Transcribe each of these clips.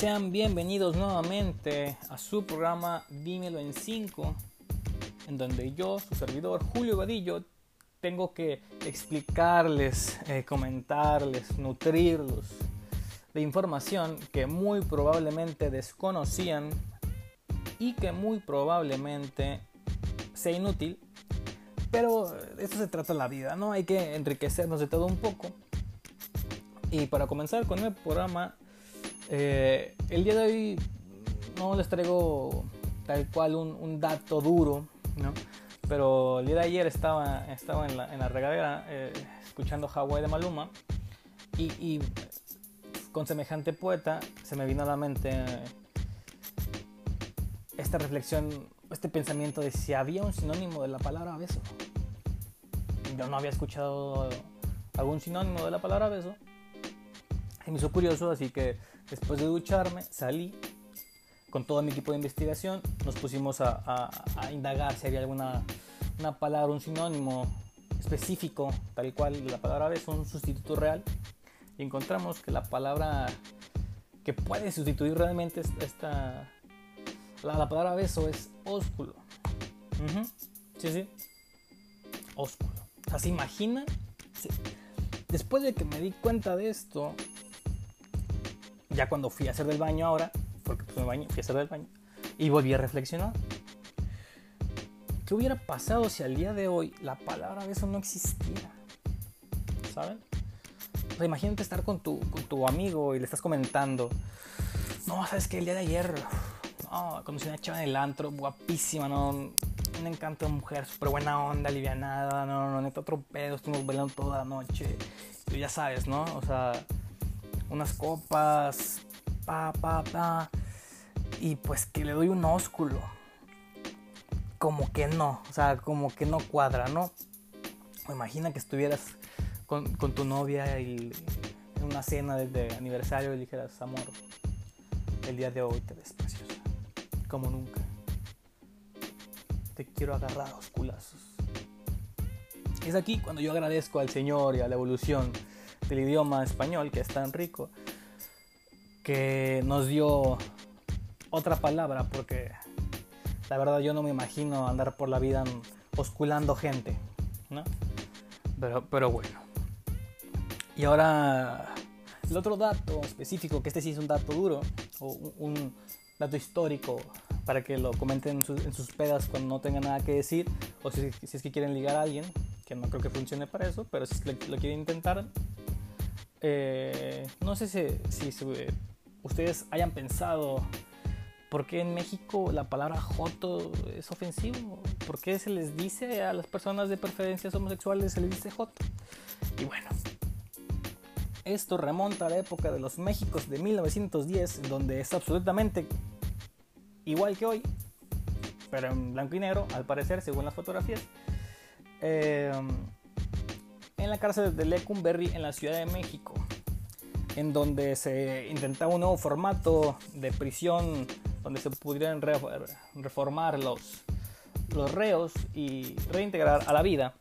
Sean bienvenidos nuevamente a su programa Dímelo en 5, en donde yo, su servidor Julio Vadillo, tengo que explicarles, eh, comentarles, nutrirlos de información que muy probablemente desconocían y que muy probablemente sea inútil. Pero de esto se trata la vida, ¿no? Hay que enriquecernos de todo un poco. Y para comenzar con el programa, eh, el día de hoy no les traigo tal cual un, dato duro, ¿no? Pero el día de ayer estaba, estaba en, la, regadera eh, escuchando Hawaii de Maluma y, con semejante poeta se me vino a la mente esta reflexión, este pensamiento de si había un sinónimo de la palabra beso. Yo no había escuchado algún sinónimo de la palabra beso. Y me hizo curioso, así que Después de ducharme, salí con todo mi equipo de investigación, nos pusimos a, indagar si había alguna una palabra, un sinónimo específico, tal cual la palabra beso, un sustituto real, y encontramos que la palabra que puede sustituir realmente esta, la, palabra beso es ósculo. Sí, sí. Ósculo. O sea, ¿se imaginan? Después de que me di cuenta de esto, ya cuando fui a hacer del baño ahora, porque pues me baño, fui a hacer del baño, y volví a reflexionar. ¿Qué hubiera pasado si al día de hoy la palabra beso no existiera? ¿Saben? imagínate estar con tu, con tu amigo y le estás comentando, no, sabes que el día de ayer, no, conocí una chava en el antro, guapísima, no, un encanto de mujer, súper buena onda, alivianada, no, no, neta, otro pedo, estuvimos bailando toda la noche, tú ya sabes, ¿no? O sea, unas copas, pa, pa, pa, y pues que le doy un ósculo. Como que no, o sea, como que no cuadra, ¿no? imagina que estuvieras con, tu novia y en una cena de, aniversario y dijeras, amor, el día de hoy te ves preciosa, como nunca. Te quiero agarrar a los culazos. Es aquí cuando yo agradezco al Señor y a la evolución del idioma español, que es tan rico, que nos dio otra palabra, porque la verdad yo no me imagino andar por la vida osculando gente, ¿no? Pero, pero bueno. Y ahora, el otro dato específico, que este sí es un dato duro, o un, dato histórico, para que lo comenten en, sus pedas cuando no tengan nada que decir, o si, es que quieren ligar a alguien, que no creo que funcione para eso, pero si lo quieren intentar, eh, no sé si, ustedes hayan pensado por qué en México la palabra joto es ofensivo. ¿Por qué se les dice a las personas de preferencias homosexuales, se les dice joto? Y bueno, esto remonta a la época de los Méxicos de 1910, donde es absolutamente igual que hoy, pero en blanco y negro, al parecer, según las fotografías. Eh, en la cárcel de Lecumberri en la Ciudad de México, en donde se intentaba un nuevo formato de prisión donde se pudieran reformar los, los reos y reintegrar a la vida.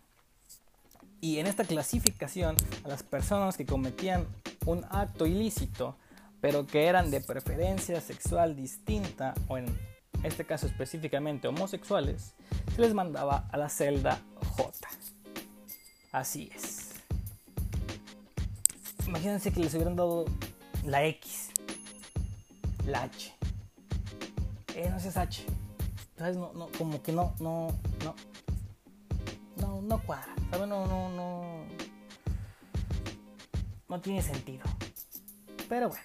Y en esta clasificación, a las personas que cometían un acto ilícito, pero que eran de preferencia sexual distinta, o en este caso específicamente homosexuales, se les mandaba a la celda J. Así es. Imagínense que les hubieran dado la X, la H. Eh, no es H. ¿Sabes? No, no, como que no, no, no. No, no cuadra. ¿Sabes? No, no, no. No tiene sentido. Pero bueno.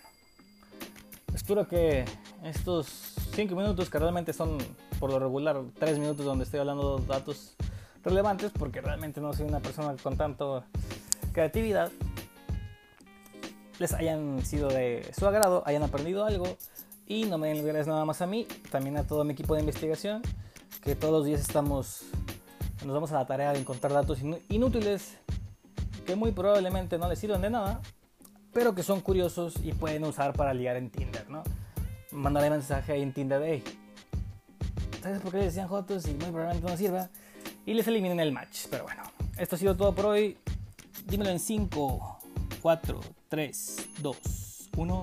Espero que estos 5 minutos, que realmente son por lo regular 3 minutos donde estoy hablando datos relevantes porque realmente no soy una persona con tanto creatividad, les hayan sido de su agrado, hayan aprendido algo y no me den gracias nada más a mí, también a todo mi equipo de investigación, que todos los días estamos, nos vamos a la tarea de encontrar datos inútiles que muy probablemente no les sirven de nada, pero que son curiosos y pueden usar para ligar en Tinder, ¿no? Mandarle mensaje ahí en Tinder de, hey, ¿sabes por qué le decían Jotos y muy probablemente no sirva? Y les eliminen el match. Pero bueno, esto ha sido todo por hoy. Dímelo en 5, 4, 3, 2, 1.